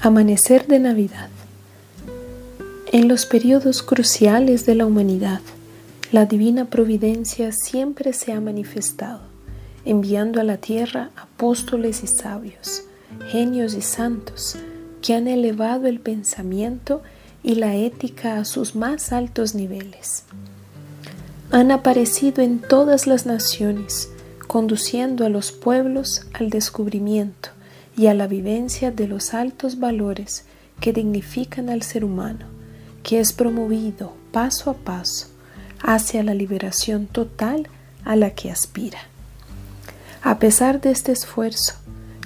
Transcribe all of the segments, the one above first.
Amanecer de Navidad. En los periodos cruciales de la humanidad, la divina providencia siempre se ha manifestado, enviando a la tierra apóstoles y sabios, genios y santos, que han elevado el pensamiento y la ética a sus más altos niveles. Han aparecido en todas las naciones, conduciendo a los pueblos al descubrimiento y a la vivencia de los altos valores que dignifican al ser humano, que es promovido paso a paso hacia la liberación total a la que aspira. A pesar de este esfuerzo,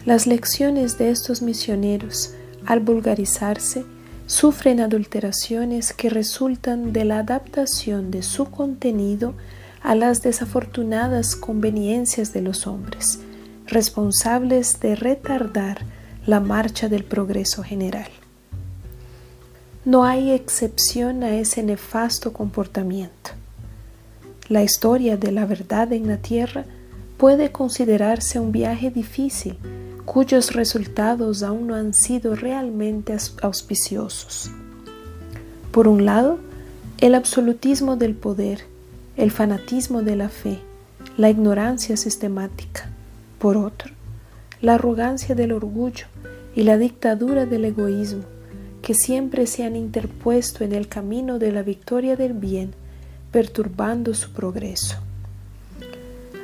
las lecciones de estos misioneros, al vulgarizarse, sufren adulteraciones que resultan de la adaptación de su contenido a las desafortunadas conveniencias de los hombres, responsables de retardar la marcha del progreso general. No hay excepción a ese nefasto comportamiento. La historia de la verdad en la tierra puede considerarse un viaje difícil cuyos resultados aún no han sido realmente auspiciosos. Por un lado, el absolutismo del poder, el fanatismo de la fe, la ignorancia sistemática, por otro, la arrogancia del orgullo y la dictadura del egoísmo, que siempre se han interpuesto en el camino de la victoria del bien, perturbando su progreso.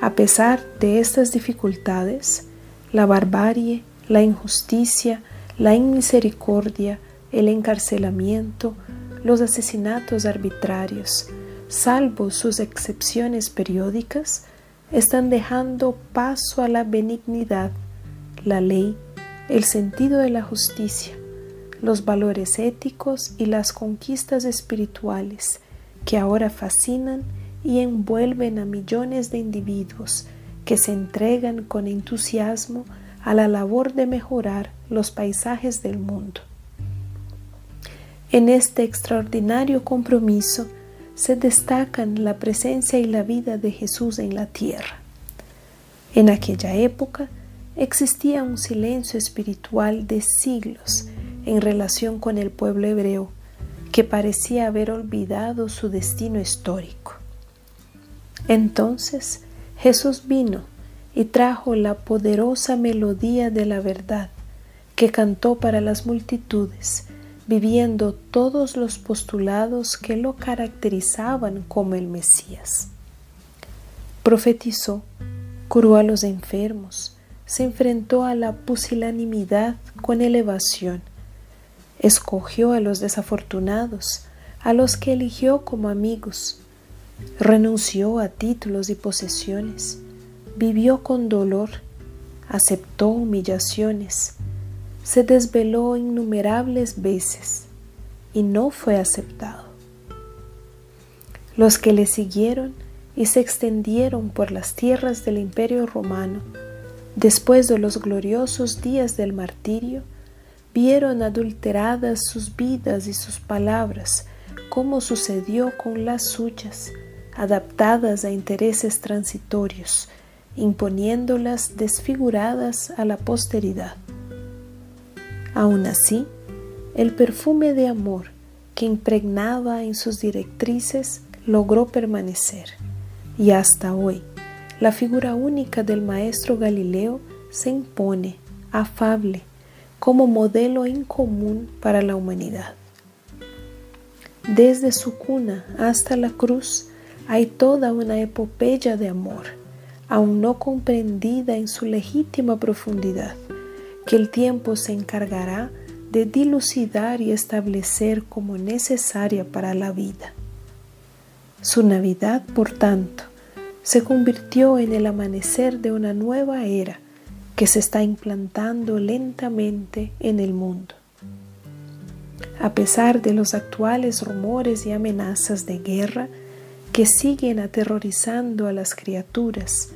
A pesar de estas dificultades, la barbarie, la injusticia, la inmisericordia, el encarcelamiento, los asesinatos arbitrarios, salvo sus excepciones periódicas, están dejando paso a la benignidad, la ley, el sentido de la justicia, los valores éticos y las conquistas espirituales que ahora fascinan y envuelven a millones de individuos que se entregan con entusiasmo a la labor de mejorar los paisajes del mundo. En este extraordinario compromiso, se destacan la presencia y la vida de Jesús en la tierra. En aquella época existía un silencio espiritual de siglos en relación con el pueblo hebreo que parecía haber olvidado su destino histórico. Entonces Jesús vino y trajo la poderosa melodía de la verdad que cantó para las multitudes viviendo todos los postulados que lo caracterizaban como el Mesías. Profetizó, curó a los enfermos, se enfrentó a la pusilanimidad con elevación, escogió a los desafortunados, a los que eligió como amigos, renunció a títulos y posesiones, vivió con dolor, aceptó humillaciones, se desveló innumerables veces y no fue aceptado. Los que le siguieron y se extendieron por las tierras del imperio romano, después de los gloriosos días del martirio, vieron adulteradas sus vidas y sus palabras, como sucedió con las suyas, adaptadas a intereses transitorios, imponiéndolas desfiguradas a la posteridad. Aún así, el perfume de amor que impregnaba en sus directrices logró permanecer y hasta hoy la figura única del maestro Galileo se impone, afable, como modelo en común para la humanidad. Desde su cuna hasta la cruz hay toda una epopeya de amor, aún no comprendida en su legítima profundidad que el tiempo se encargará de dilucidar y establecer como necesaria para la vida. Su Navidad, por tanto, se convirtió en el amanecer de una nueva era que se está implantando lentamente en el mundo. A pesar de los actuales rumores y amenazas de guerra que siguen aterrorizando a las criaturas,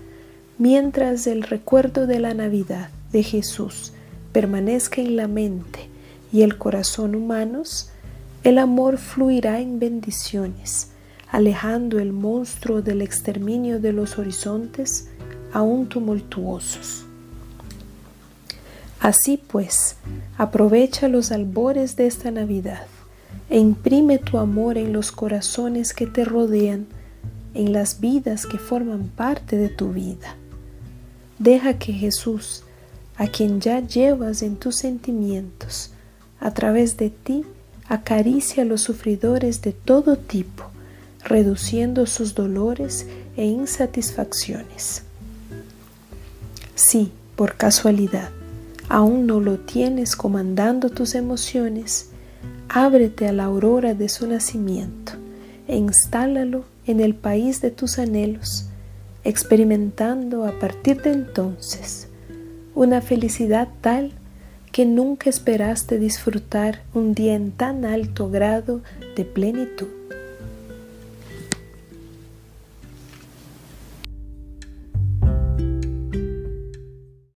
mientras el recuerdo de la Navidad de Jesús permanezca en la mente y el corazón humanos, el amor fluirá en bendiciones, alejando el monstruo del exterminio de los horizontes aún tumultuosos. Así pues, aprovecha los albores de esta Navidad e imprime tu amor en los corazones que te rodean, en las vidas que forman parte de tu vida. Deja que Jesús, a quien ya llevas en tus sentimientos, a través de ti, acaricia a los sufridores de todo tipo, reduciendo sus dolores e insatisfacciones. Si, por casualidad, aún no lo tienes comandando tus emociones, ábrete a la aurora de su nacimiento e instálalo en el país de tus anhelos, experimentando a partir de entonces una felicidad tal que nunca esperaste disfrutar un día en tan alto grado de plenitud.